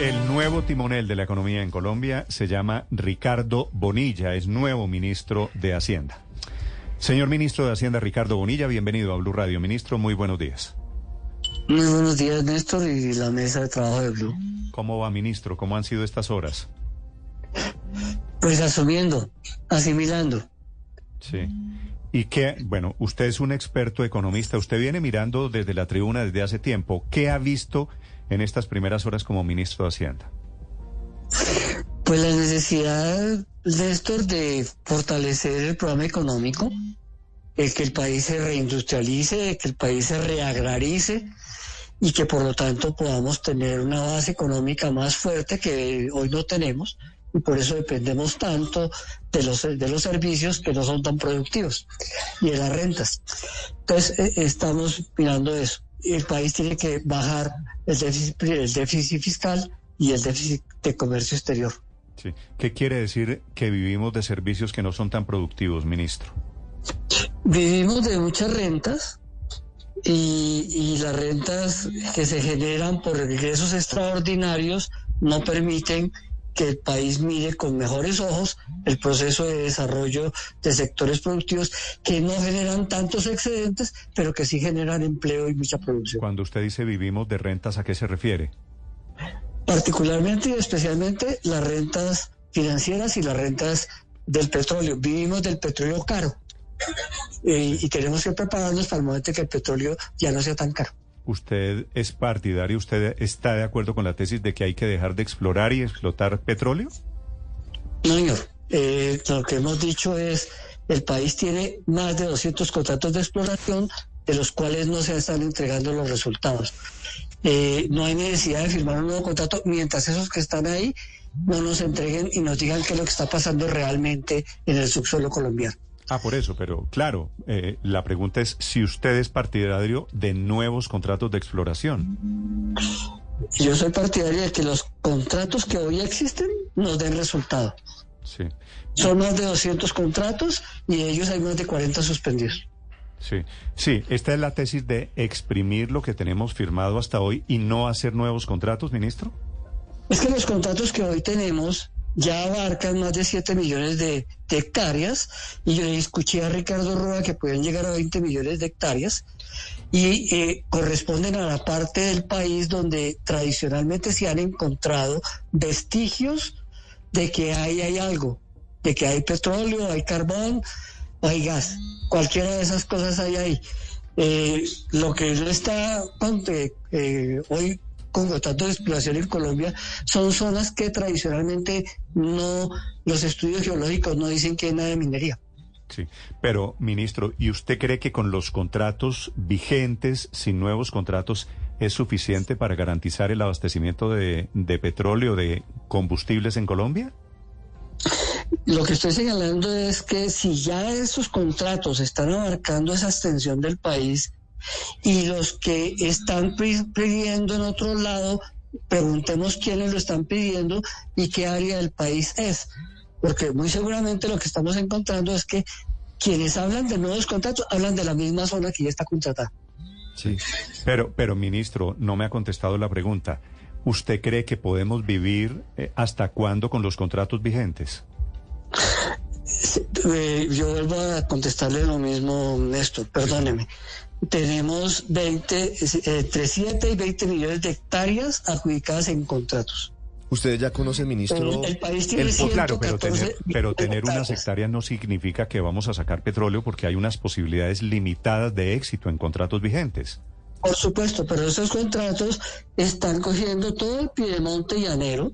El nuevo timonel de la economía en Colombia se llama Ricardo Bonilla, es nuevo ministro de Hacienda. Señor ministro de Hacienda, Ricardo Bonilla, bienvenido a Blue Radio. Ministro, muy buenos días. Muy buenos días, Néstor, y la mesa de trabajo de Blue. ¿Cómo va, ministro? ¿Cómo han sido estas horas? Pues asumiendo, asimilando. Sí. Y qué, bueno, usted es un experto economista, usted viene mirando desde la tribuna desde hace tiempo. ¿Qué ha visto en estas primeras horas como ministro de Hacienda? Pues la necesidad, Néstor, de fortalecer el programa económico, el que el país se reindustrialice, que el país se reagrarice y que por lo tanto podamos tener una base económica más fuerte que hoy no tenemos y por eso dependemos tanto de los, de los servicios que no son tan productivos y de las rentas. Entonces, eh, estamos mirando eso. El país tiene que bajar el déficit, el déficit fiscal y el déficit de comercio exterior. Sí. ¿Qué quiere decir que vivimos de servicios que no son tan productivos, ministro? Vivimos de muchas rentas y, y las rentas que se generan por ingresos extraordinarios no permiten que el país mire con mejores ojos el proceso de desarrollo de sectores productivos que no generan tantos excedentes, pero que sí generan empleo y mucha producción. Cuando usted dice vivimos de rentas, ¿a qué se refiere? Particularmente y especialmente las rentas financieras y las rentas del petróleo. Vivimos del petróleo caro eh, y tenemos que prepararnos para el momento en que el petróleo ya no sea tan caro. ¿Usted es partidario, usted está de acuerdo con la tesis de que hay que dejar de explorar y explotar petróleo? No, señor. Eh, lo que hemos dicho es, el país tiene más de 200 contratos de exploración, de los cuales no se están entregando los resultados. Eh, no hay necesidad de firmar un nuevo contrato mientras esos que están ahí no nos entreguen y nos digan qué es lo que está pasando realmente en el subsuelo colombiano. Ah, por eso, pero claro, eh, la pregunta es si usted es partidario de nuevos contratos de exploración. Yo soy partidario de que los contratos que hoy existen nos den resultado. Sí. Son más de 200 contratos y de ellos hay más de 40 suspendidos. Sí, sí, esta es la tesis de exprimir lo que tenemos firmado hasta hoy y no hacer nuevos contratos, ministro. Es que los contratos que hoy tenemos ya abarcan más de 7 millones de, hectáreas y yo escuché a Ricardo Roa que pueden llegar a 20 millones de hectáreas y eh, corresponden a la parte del país donde tradicionalmente se han encontrado vestigios de que ahí hay algo, de que hay petróleo, hay carbón, hay gas, cualquiera de esas cosas hay ahí. Eh, lo que no está eh, hoy contratos de exploración en Colombia son zonas que tradicionalmente no, los estudios geológicos no dicen que hay nada de minería. Sí, pero ministro, ¿y usted cree que con los contratos vigentes, sin nuevos contratos, es suficiente para garantizar el abastecimiento de, de petróleo, de combustibles en Colombia? Lo que estoy señalando es que si ya esos contratos están abarcando esa extensión del país, y los que están pidiendo en otro lado, preguntemos quiénes lo están pidiendo y qué área del país es. Porque muy seguramente lo que estamos encontrando es que quienes hablan de nuevos contratos hablan de la misma zona que ya está contratada. Sí, pero, pero ministro, no me ha contestado la pregunta. ¿Usted cree que podemos vivir eh, hasta cuándo con los contratos vigentes? Eh, yo vuelvo a contestarle lo mismo, Néstor, perdóneme tenemos 20, entre 7 y 20 millones de hectáreas adjudicadas en contratos. Ustedes ya conocen, ministro. El, país tiene Claro, pero tener, pero tener unas hectáreas no significa que vamos a sacar petróleo porque hay unas posibilidades limitadas de éxito en contratos vigentes. Por supuesto, pero esos contratos están cogiendo todo el piedemonte llanero,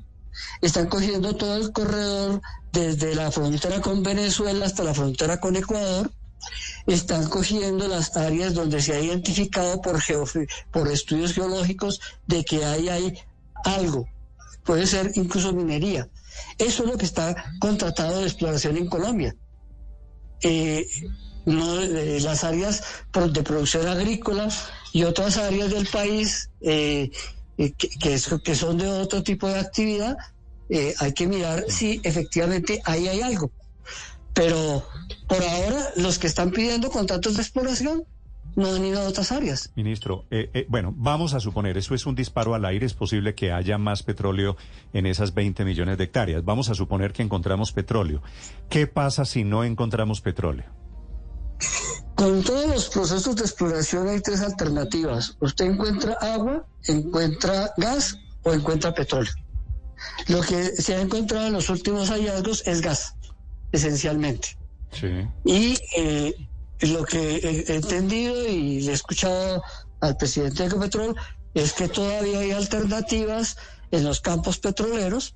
están cogiendo todo el corredor desde la frontera con Venezuela hasta la frontera con Ecuador están cogiendo las áreas donde se ha identificado por, por estudios geológicos de que hay, hay algo, puede ser incluso minería. Eso es lo que está contratado de exploración en Colombia. Eh, eh, las áreas de producción agrícola y otras áreas del país eh, que, que, son de otro tipo de actividad, hay que mirar si efectivamente ahí hay algo. Pero por ahora, los que están pidiendo contratos de exploración no han ido a otras áreas. Ministro, eh, eh, bueno, vamos a suponer, eso es un disparo al aire, es posible que haya más petróleo en esas 20 millones de hectáreas. Vamos a suponer que encontramos petróleo. ¿Qué pasa si no encontramos petróleo? Con todos los procesos de exploración hay tres alternativas. Usted encuentra agua, encuentra gas o encuentra petróleo. Lo que se ha encontrado en los últimos hallazgos es gas, esencialmente. Sí. Y eh, lo que he entendido y le he escuchado al presidente de Ecopetrol es que todavía hay alternativas en los campos petroleros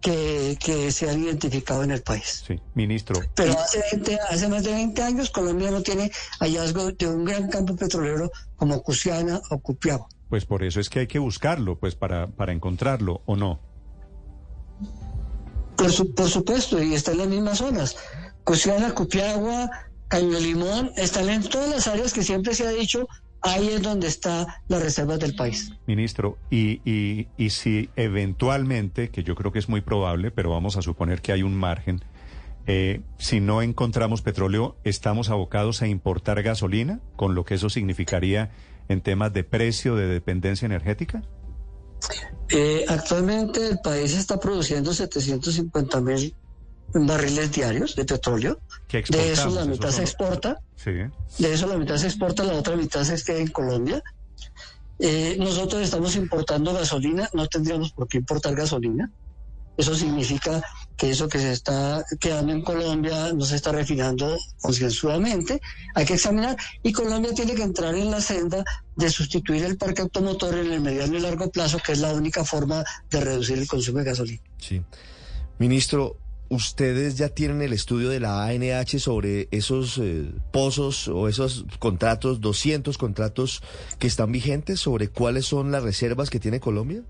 que, que se han identificado en el país. Sí, ministro. Pero hace, 20 hace más de 20 años Colombia no tiene hallazgo de un gran campo petrolero como Cusiana o Cupiagua. Pues por eso es que hay que buscarlo, pues para, para encontrarlo, ¿o no? Por, su, por supuesto, y está en las mismas zonas. Cusiana, Cupiagua, Caño Limón, están en todas las áreas que siempre se ha dicho, ahí es donde está las reservas del país. Ministro, y, y, y si eventualmente, que yo creo que es muy probable, pero vamos a suponer que hay un margen, eh, si no encontramos petróleo, ¿estamos abocados a importar gasolina, con lo que eso significaría en temas de precio, de dependencia energética? Eh, actualmente el país está produciendo 750 mil barriles diarios de petróleo. De eso la mitad se exporta. Sí. De eso la mitad se exporta, la otra mitad se queda en Colombia. Eh, nosotros estamos importando gasolina, no tendríamos por qué importar gasolina. Eso significa que eso que se está quedando en Colombia no se está refinando concienzudamente. Hay que examinar y Colombia tiene que entrar en la senda de sustituir el parque automotor en el mediano y largo plazo, que es la única forma de reducir el consumo de gasolina. Sí. Ministro, ¿ustedes ya tienen el estudio de la ANH sobre esos eh, pozos o esos contratos, 200 contratos que están vigentes, sobre cuáles son las reservas que tiene Colombia?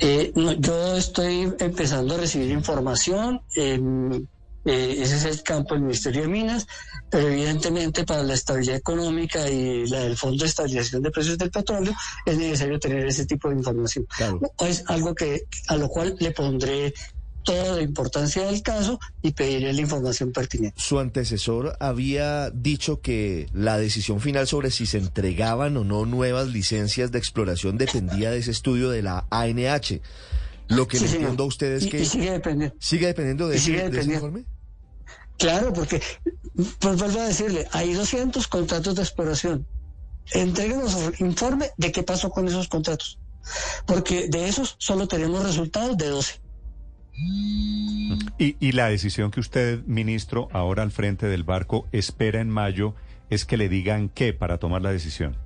Eh, no, yo estoy empezando a recibir información. eh, ese es el campo del Ministerio de Minas, pero evidentemente para la estabilidad económica y la del Fondo de Estabilización de Precios del Petróleo es necesario tener ese tipo de información. Claro. Es algo que a lo cual le pondré toda la importancia del caso y pediré la información pertinente. Su antecesor había dicho que la decisión final sobre si se entregaban o no nuevas licencias de exploración dependía de ese estudio de la ANH. Lo que Sí, le entiendo a ustedes que y sigue dependiendo. sigue dependiendo de, sigue de ese dependiendo. informe. Claro, porque, pues vuelvo a decirle, hay 200 contratos de exploración. Entréguenos informe de qué pasó con esos contratos. Porque de esos solo tenemos resultados de 12. Y, y la decisión que usted, ministro, ahora al frente del barco, espera en mayo es que le digan qué para tomar la decisión.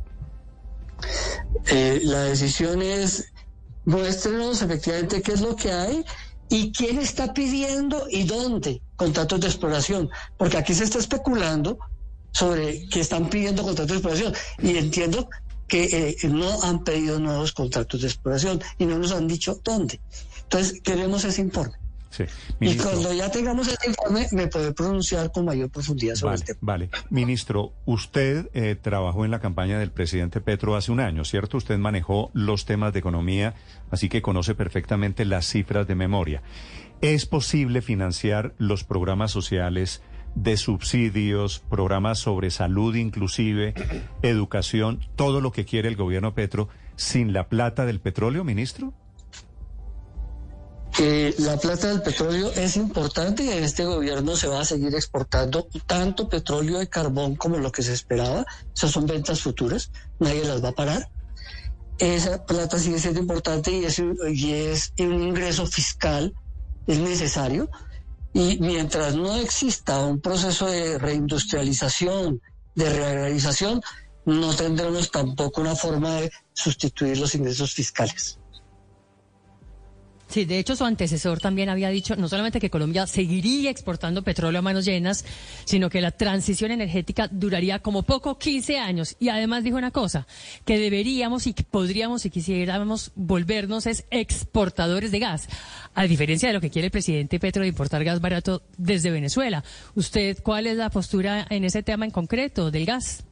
Eh, la decisión es, muéstrenos efectivamente qué es lo que hay y quién está pidiendo y dónde contratos de exploración. Porque aquí se está especulando sobre que están pidiendo contratos de exploración. Y entiendo que eh, no han pedido nuevos contratos de exploración y no nos han dicho dónde. Entonces, queremos ese informe. Sí, Y ministro. cuando ya tengamos ese informe, me puede pronunciar con mayor profundidad sobre Vale, el tema. vale. Ministro, usted eh, trabajó en la campaña del presidente Petro hace un año, ¿cierto? Usted manejó los temas de economía, así que conoce perfectamente las cifras de memoria. ¿Es posible financiar los programas sociales de subsidios, programas sobre salud inclusive, educación, todo lo que quiere el gobierno Petro, sin la plata del petróleo, ministro? Eh, la plata del petróleo es importante y en este gobierno se va a seguir exportando tanto petróleo y carbón como lo que se esperaba. Esas son ventas futuras, nadie las va a parar. Esa plata sigue siendo importante y es, y es un ingreso fiscal, es necesario. Y mientras no exista un proceso de reindustrialización, de reagrarización, no tendremos tampoco una forma de sustituir los ingresos fiscales. Sí, de hecho su antecesor también había dicho no solamente que Colombia seguiría exportando petróleo a manos llenas, sino que la transición energética duraría como poco 15 años. Y además dijo una cosa, que deberíamos y podríamos si quisiéramos volvernos es exportadores de gas, a diferencia de lo que quiere el presidente Petro de importar gas barato desde Venezuela. ¿Usted cuál es la postura en ese tema en concreto del gas?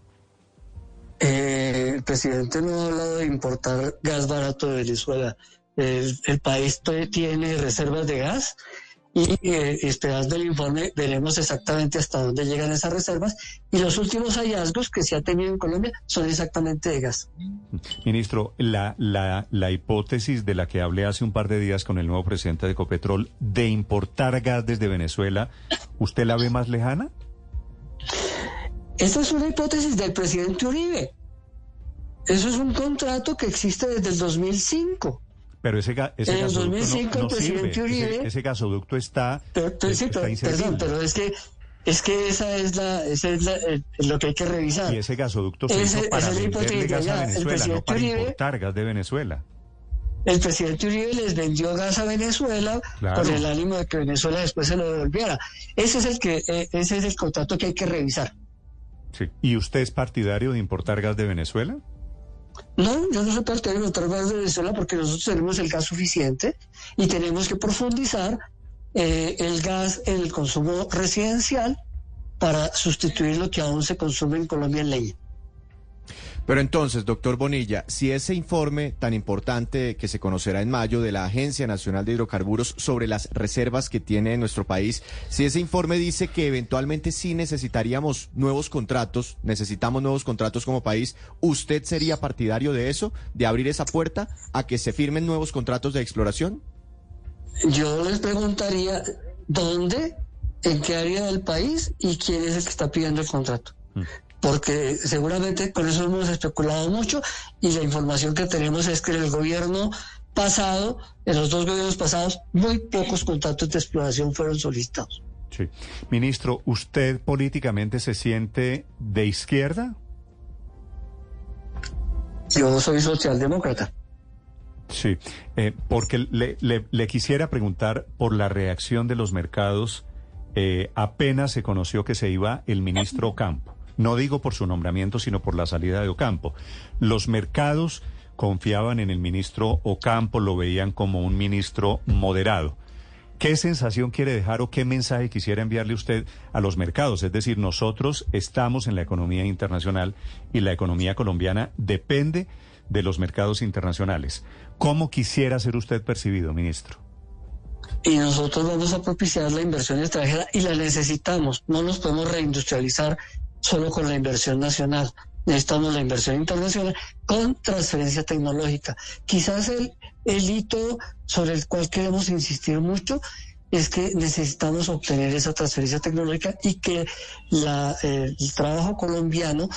Eh, el presidente no ha hablado de importar gas barato de Venezuela. El, el país tiene reservas de gas y eh, esperando el informe veremos exactamente hasta dónde llegan esas reservas y los últimos hallazgos que se ha tenido en Colombia son exactamente de gas. Ministro, la, la, la hipótesis de la que hablé hace un par de días con el nuevo presidente de Ecopetrol de importar gas desde Venezuela, ¿usted la ve más lejana? Esta es una hipótesis del presidente Uribe. Eso es un contrato que existe desde el 2005. Pero ese, ese en gasoducto 2005 no, presidente sirve. Uribe... Ese, ese gasoducto está, Pero, pero sí, está pero- inservible. perdón, pero es que es que esa es la, esa es la- eh, lo que hay que revisar. Y ese gasoducto se Ese- hizo para venderle gas a Venezuela, no para Uribe- importar gas de Venezuela. El presidente Uribe les vendió gas a Venezuela Claro. con el ánimo de que Venezuela después se lo devolviera. Ese es el que eh, ese es el contrato que hay que revisar. Sí. ¿Y usted es partidario de importar gas de Venezuela? No, yo no soy partidario de importar gas de Venezuela porque nosotros tenemos el gas suficiente y tenemos que profundizar eh, el gas en el consumo residencial para sustituir lo que aún se consume en Colombia en leña. Pero entonces, doctor Bonilla, si ese informe tan importante que se conocerá en mayo de la Agencia Nacional de Hidrocarburos sobre las reservas que tiene nuestro país, si ese informe dice que eventualmente sí necesitaríamos nuevos contratos, necesitamos nuevos contratos como país, ¿usted sería partidario de eso, de abrir esa puerta a que se firmen nuevos contratos de exploración? Yo les preguntaría dónde, en qué área del país y quién es el que está pidiendo el contrato. Porque seguramente con eso hemos especulado mucho y la información que tenemos es que en el gobierno pasado, en los dos gobiernos pasados, muy pocos contratos de exploración fueron solicitados. Sí. Ministro, ¿usted políticamente se siente de izquierda? Yo soy socialdemócrata. Sí, eh, porque le, le- le quisiera preguntar por la reacción de los mercados eh, apenas se conoció que se iba el ministro Ocampo. No digo por su nombramiento, sino por la salida de Ocampo. Los mercados confiaban en el ministro Ocampo, lo veían como un ministro moderado. ¿Qué sensación quiere dejar o qué mensaje quisiera enviarle usted a los mercados? Es decir, nosotros estamos en la economía internacional y la economía colombiana depende de los mercados internacionales. ¿Cómo quisiera ser usted percibido, ministro? Y nosotros vamos a propiciar la inversión extranjera y la necesitamos. No nos podemos reindustrializar solo con la inversión nacional. Necesitamos la inversión internacional con transferencia tecnológica. Quizás el, el hito sobre el cual queremos insistir mucho es que necesitamos obtener esa transferencia tecnológica y que eh, el trabajo colombiano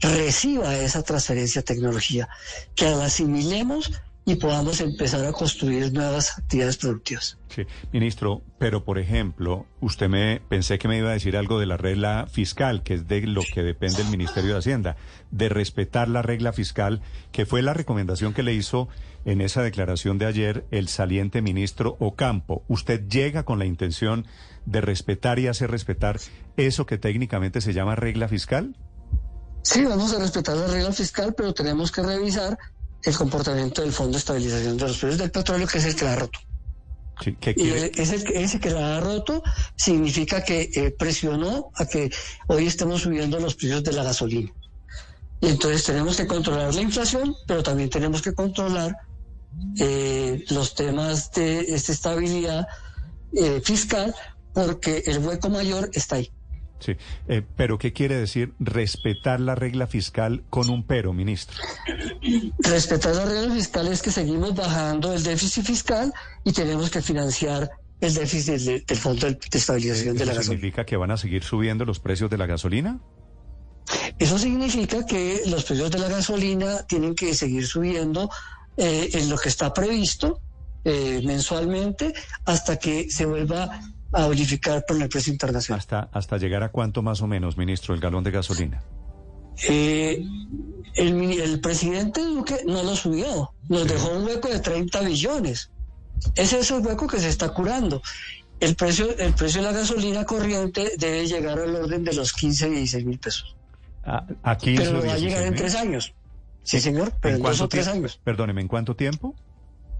reciba esa transferencia tecnología, que la asimilemos y podamos empezar a construir nuevas actividades productivas. Sí, ministro, pero por ejemplo, usted me pensé que me iba a decir algo de la regla fiscal, que es de lo que depende el Ministerio de Hacienda, de respetar la regla fiscal, que fue la recomendación que le hizo en esa declaración de ayer el saliente ministro Ocampo. ¿Usted llega con la intención de respetar y hacer respetar eso que técnicamente se llama regla fiscal? Sí, vamos a respetar la regla fiscal, pero tenemos que revisar el comportamiento del Fondo de Estabilización de los Precios del Petróleo, que es el que la ha roto. Sí, ¿qué Y ese, ese que la ha roto significa que eh, presionó a que hoy estemos subiendo los precios de la gasolina. Y entonces tenemos que controlar la inflación, pero también tenemos que controlar eh, los temas de esta estabilidad eh, fiscal, porque el hueco mayor está ahí. Sí, eh, pero ¿qué quiere decir respetar la regla fiscal con un pero, ministro? Respetar las reglas fiscales que seguimos bajando el déficit fiscal y tenemos que financiar el déficit de- del Fondo de Estabilización de la ¿Eso Gasolina. significa que van a seguir subiendo los precios de la gasolina? Eso significa que los precios de la gasolina tienen que seguir subiendo eh, en lo que está previsto eh, mensualmente hasta que se vuelva a verificar con el precio internacional. ¿Hasta, hasta llegar a cuánto más o menos, ministro, el galón de gasolina? Eh, el, presidente Duque no lo subió, nos dejó un hueco de 30 billones. Ese es el hueco que se está curando. El precio, el precio de la gasolina corriente debe llegar al orden de los 15, 16 mil pesos. A, a 15 Pero va a 16 llegar en tres años. Sí, señor, pero en, dos o tres años. Perdóneme, ¿en cuánto tiempo?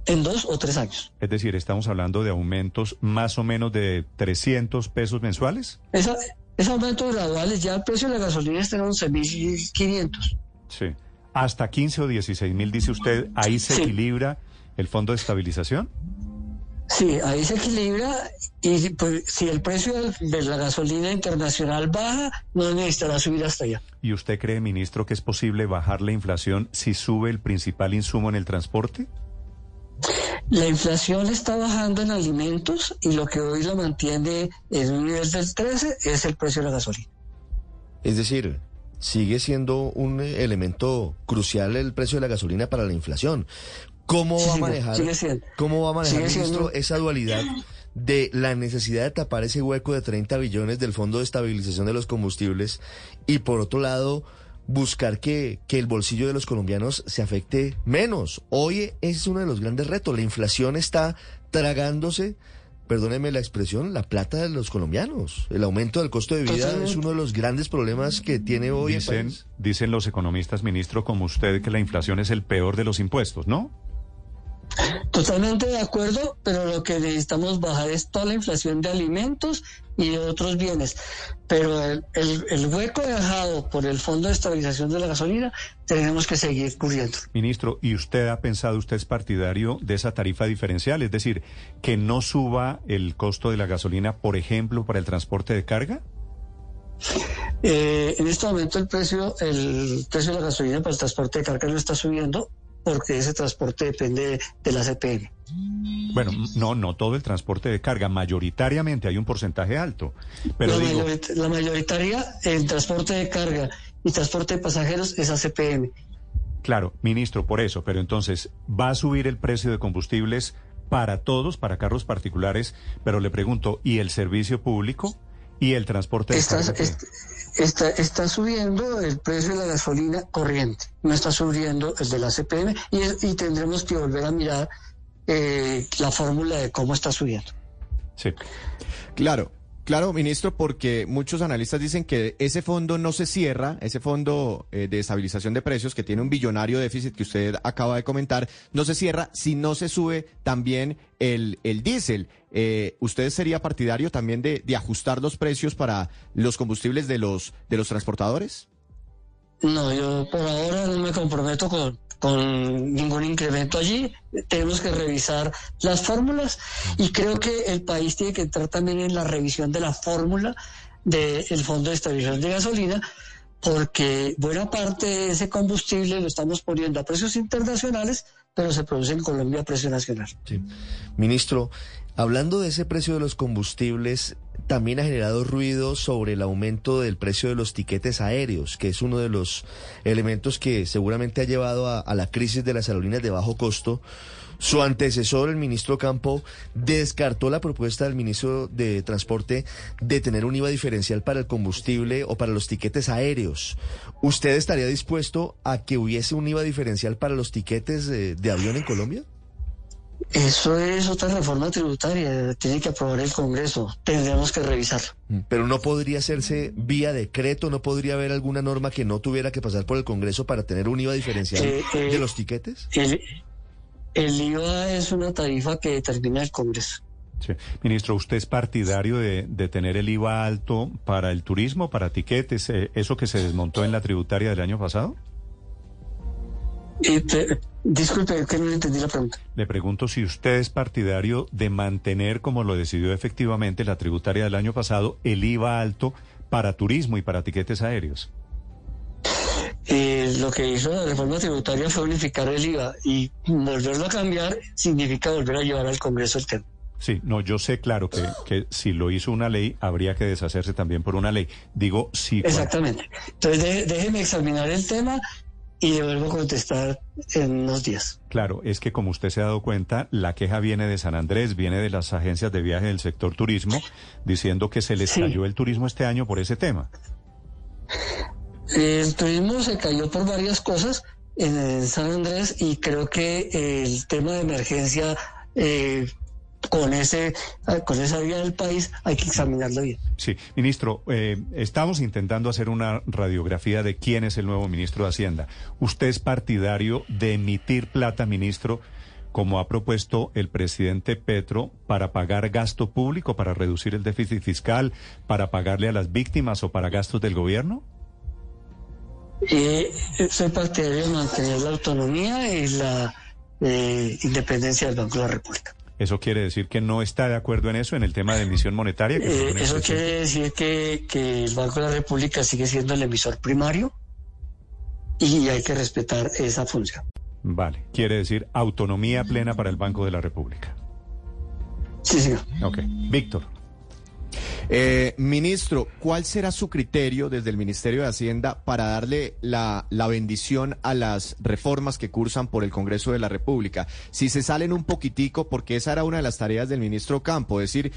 En dos o tres años. Es decir, estamos hablando de aumentos más o menos de 300 pesos mensuales. Esa, ese aumento gradual, ya el precio de la gasolina está en 11.500. Sí. Hasta 15 o 16 mil, dice usted, ahí se Sí. equilibra el fondo de estabilización. Sí, ahí se equilibra y pues, si el precio de la gasolina internacional baja, no necesitará subir hasta allá. ¿Y usted cree, ministro, que es posible bajar la inflación si sube el principal insumo en el transporte? La inflación está bajando en alimentos y lo que hoy lo mantiene en un nivel del 13 es el precio de la gasolina. Es decir, sigue siendo un elemento crucial el precio de la gasolina para la inflación. ¿Cómo va a manejar, ¿cómo va a manejar ministro, esa dualidad de la necesidad de tapar ese hueco de 30 billones del Fondo de Estabilización de los Combustibles y por otro lado buscar que, que el bolsillo de los colombianos se afecte menos? Hoy es uno de los grandes retos. La inflación está tragándose perdóneme la expresión, la plata de los colombianos. El aumento del costo de vida es uno de los grandes problemas que tiene hoy dicen, el país. Dicen los economistas, ministro, como usted, que la inflación es el peor de los impuestos, ¿no? Totalmente de acuerdo, pero lo que necesitamos bajar es toda la inflación de alimentos y de otros bienes. Pero el, el, hueco dejado por el Fondo de Estabilización de la Gasolina tenemos que seguir cubriendo. Ministro, ¿y usted ha pensado, usted es partidario de esa tarifa diferencial? Es decir, que no suba el costo de la gasolina, por ejemplo, para el transporte de carga? Eh, en este momento el precio, el precio de la gasolina para el transporte de carga no está subiendo porque ese transporte depende de la CPM. Bueno, no, no todo el transporte de carga, mayoritariamente hay un porcentaje alto. Pero la, la mayoritaria, el transporte de carga y transporte de pasajeros es ACPM. Claro, ministro, por eso, pero entonces, ¿va a subir el precio de combustibles para todos, para carros particulares? Pero le pregunto, ¿y el servicio público? ¿Y el transporte carga? está, está subiendo el precio de la gasolina corriente, no está subiendo el de la CPM y, y tendremos que volver a mirar eh, la fórmula de cómo está subiendo. Sí, claro. Claro, ministro, porque muchos analistas dicen que ese fondo no se cierra, ese fondo eh, de estabilización de precios que tiene un billonario déficit que usted acaba de comentar, no se cierra si no se sube también el, el diésel. Eh, ¿Usted sería partidario también de, de ajustar los precios para los combustibles de los, de los transportadores? No, yo por ahora no me comprometo con, con ningún incremento allí. Tenemos que revisar las fórmulas y creo que el país tiene que entrar también en la revisión de la fórmula del Fondo de Estabilización de Gasolina, porque buena parte de ese combustible lo estamos poniendo a precios internacionales, pero se produce en Colombia a precio nacional. Sí. Ministro, hablando de ese precio de los combustibles, también ha generado ruido sobre el aumento del precio de los tiquetes aéreos, que es uno de los elementos que seguramente ha llevado a, la crisis de las aerolíneas de bajo costo. Su antecesor, el ministro Campo, descartó la propuesta del ministro de Transporte de tener un IVA diferencial para el combustible o para los tiquetes aéreos. ¿Usted estaría dispuesto a que hubiese un IVA diferencial para los tiquetes de avión en Colombia? Eso es otra reforma tributaria, tiene que aprobar el Congreso, tendríamos que revisarlo. Mm, pero no podría hacerse vía decreto, no podría haber alguna norma que no tuviera que pasar por el Congreso para tener un IVA diferencial eh, eh, de los tiquetes. El, IVA es una tarifa que determina el Congreso. Sí. Ministro, ¿usted es partidario de, tener el IVA alto para el turismo, para tiquetes, eh, eso que se desmontó en la tributaria del año pasado? Disculpe, que no entendí la pregunta. Le pregunto si usted es partidario de mantener, como lo decidió efectivamente la tributaria del año pasado, el IVA alto para turismo y para tiquetes aéreos. Eh, lo que hizo la reforma tributaria fue unificar el IVA y volverlo a cambiar significa volver a llevar al Congreso el tema. Sí, no, yo sé, claro, que, que si lo hizo una ley, habría que deshacerse también por una ley. Digo, sí. Exactamente. Entonces, déjeme examinar el tema y devuelvo a contestar en unos días. Claro, es que como usted se ha dado cuenta, la queja viene de San Andrés, viene de las agencias de viaje del sector turismo, diciendo que se les cayó el turismo este año por ese tema. El turismo se cayó por varias cosas en San Andrés y creo que el tema de emergencia eh, con ese con esa vía del país hay que examinarlo bien. Sí, ministro, eh, estamos intentando hacer una radiografía de quién es el nuevo ministro de Hacienda. ¿Usted es partidario de emitir plata, ministro, como ha propuesto el presidente Petro, para pagar gasto público, para reducir el déficit fiscal, para pagarle a las víctimas o para gastos del gobierno? Eh, soy partidario de mantener la autonomía y la eh, independencia del Banco de la República. ¿Eso quiere decir que no está de acuerdo en eso, en el tema de emisión monetaria? Eh, eso quiere decir que, que el Banco de la República sigue siendo el emisor primario y hay que respetar esa función. Vale, quiere decir autonomía plena para el Banco de la República. Sí, señor. Ok. Víctor. Eh, ministro, ¿cuál será su criterio desde el Ministerio de Hacienda para darle la, la, bendición a las reformas que cursan por el Congreso de la República? Si se salen un poquitico, porque esa era una de las tareas del ministro Campo, decir,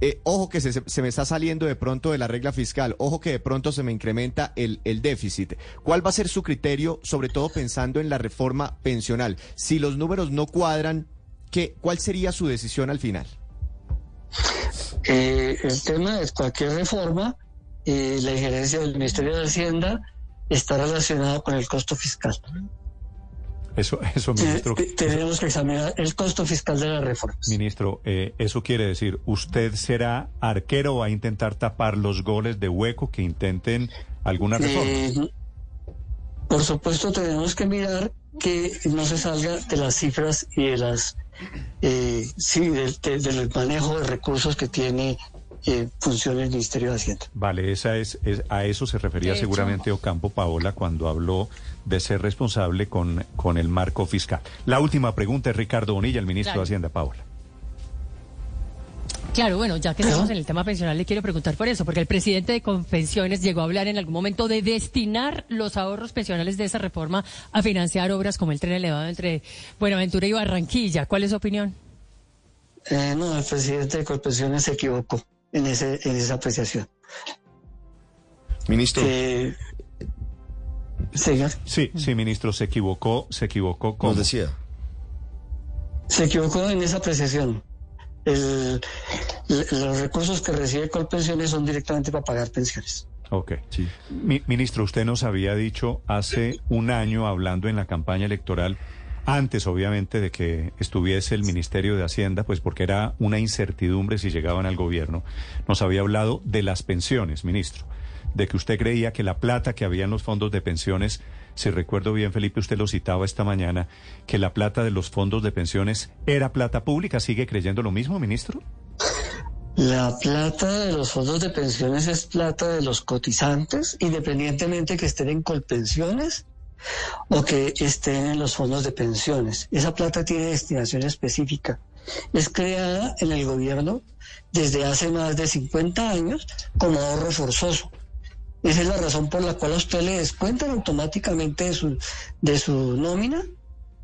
eh, ojo que se, se, me está saliendo de pronto de la regla fiscal, ojo que de pronto se me incrementa el, el déficit. ¿Cuál va a ser su criterio, sobre todo pensando en la reforma pensional? Si los números no cuadran, ¿qué, ¿cuál sería su decisión al final? Eh, el tema es cualquier reforma, eh, la injerencia del Ministerio de Hacienda está relacionada con el costo fiscal. Eso, eso, ministro. tenemos que examinar el costo fiscal de las reformas. Ministro, eh, eso quiere decir, ¿usted será arquero o va a intentar tapar los goles de hueco que intenten alguna reforma? Eh, por supuesto, tenemos que mirar que no se salga de las cifras y de las eh, sí, del, del, manejo de recursos que tiene eh, funciones el Ministerio de Hacienda. Vale, esa es, es a eso se refería seguramente Ocampo Paola cuando habló de ser responsable con, con el marco fiscal. La última pregunta es Ricardo Bonilla, el ministro claro. de Hacienda, Paola. Claro, bueno, ya que estamos en el tema pensional, le quiero preguntar por eso, porque el presidente de Confensiones llegó a hablar en algún momento de destinar los ahorros pensionales de esa reforma a financiar obras como el tren elevado entre Buenaventura y Barranquilla. ¿Cuál es su opinión? Eh, no, el presidente de Confensiones se equivocó en, ese, en esa apreciación. Ministro. Eh, señor. Sí, sí, ministro, se equivocó, se equivocó. Como decía. Se equivocó en esa apreciación el, los recursos que recibe Colpensiones son directamente para pagar pensiones. Ok. Sí. Mi, ministro, usted nos había dicho hace un año, hablando en la campaña electoral, antes obviamente de que estuviese el Ministerio de Hacienda, pues porque era una incertidumbre si llegaban al gobierno, nos había hablado de las pensiones, ministro, de que usted creía que la plata que había en los fondos de pensiones si recuerdo bien, Felipe, usted lo citaba esta mañana, que la plata de los fondos de pensiones era plata pública. ¿Sigue creyendo lo mismo, ministro? La plata de los fondos de pensiones es plata de los cotizantes, independientemente que estén en colpensiones o que estén en los fondos de pensiones. Esa plata tiene destinación específica. Es creada en el gobierno desde hace más de 50 años como ahorro forzoso. Esa es la razón por la cual a usted le descuentan automáticamente de su, de su nómina,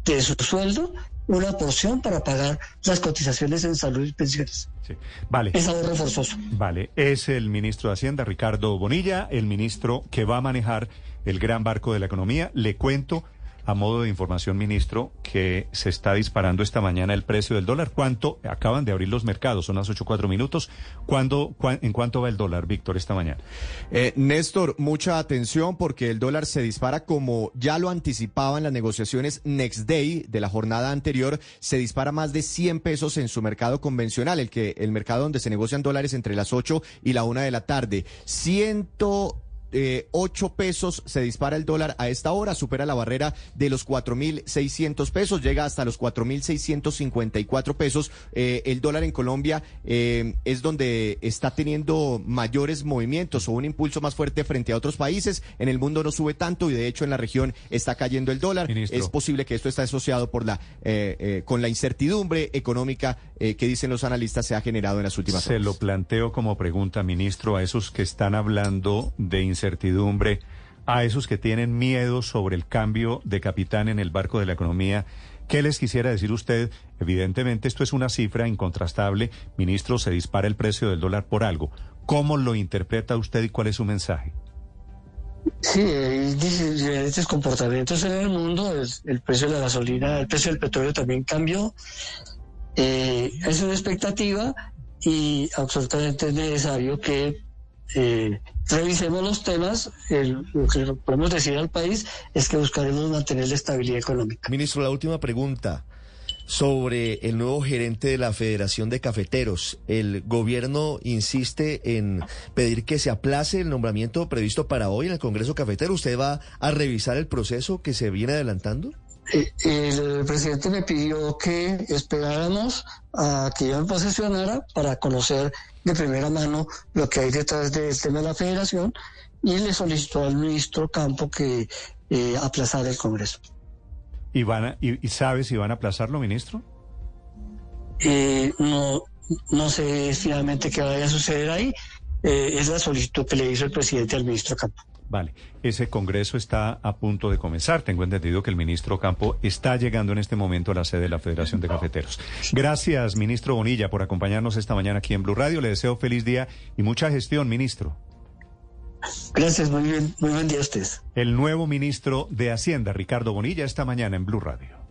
de su sueldo, una porción para pagar las cotizaciones en salud y pensiones. Sí. Vale. Es ahorro forzoso. Vale. Es el ministro de Hacienda, Ricardo Bonilla, el ministro que va a manejar el gran barco de la economía. Le cuento a modo de información, ministro, que se está disparando esta mañana el precio del dólar. ¿Cuánto? Acaban de abrir los mercados, son las ocho cuatro minutos. ¿Cuándo, ¿En cuánto va el dólar, Víctor, esta mañana? Eh, Néstor, mucha atención porque el dólar se dispara como ya lo anticipaban las negociaciones Next Day de la jornada anterior. Se dispara más de 100 pesos en su mercado convencional, el, que, el mercado donde se negocian dólares entre las 8 y la una de la tarde. Ciento eh, 8 pesos se dispara el dólar a esta hora, supera la barrera de los 4.600 pesos, llega hasta los 4.654 pesos. Eh, el dólar en Colombia eh, es donde está teniendo mayores movimientos o un impulso más fuerte frente a otros países. En el mundo no sube tanto y de hecho en la región está cayendo el dólar. Ministro. Es posible que esto está asociado por la eh, con la incertidumbre económica que dicen los analistas se ha generado en las últimas Se horas. lo planteo como pregunta, ministro, a esos que están hablando de incertidumbre, a esos que tienen miedo sobre el cambio de capitán en el barco de la economía. ¿Qué les quisiera decir usted? Evidentemente esto es una cifra incontrastable. Ministro, se dispara el precio del dólar por algo. ¿Cómo lo interpreta usted y cuál es su mensaje? Sí, hay diferentes comportamientos en el mundo. El, el, precio de la gasolina, el precio del petróleo también cambió. Eh, es una expectativa y absolutamente es necesario que eh, revisemos los temas. Lo que podemos decir al país es que buscaremos mantener la estabilidad económica. Ministro, la última pregunta sobre el nuevo gerente de la Federación de Cafeteros. El gobierno insiste en pedir que se aplace el nombramiento previsto para hoy en el Congreso Cafetero. ¿Usted va a revisar el proceso que se viene adelantando? El presidente me pidió que esperáramos a que yo me posesionara para conocer de primera mano lo que hay detrás del tema de la federación y le solicitó al ministro Campo que eh, aplazara el Congreso. ¿Y, van y, sabe si van a aplazarlo, ministro? Eh, no, no sé finalmente qué vaya a suceder ahí. Eh, es la solicitud que le hizo el presidente al ministro Campo. Vale, ese Congreso está a punto de comenzar. Tengo entendido que el ministro Campo está llegando en este momento a la sede de la Federación de Cafeteros. Gracias, ministro Bonilla, por acompañarnos esta mañana aquí en Blue Radio. Le deseo feliz día y mucha gestión, ministro. Gracias, muy bien, muy buen día a ustedes. El nuevo ministro de Hacienda, Ricardo Bonilla, esta mañana en Blue Radio.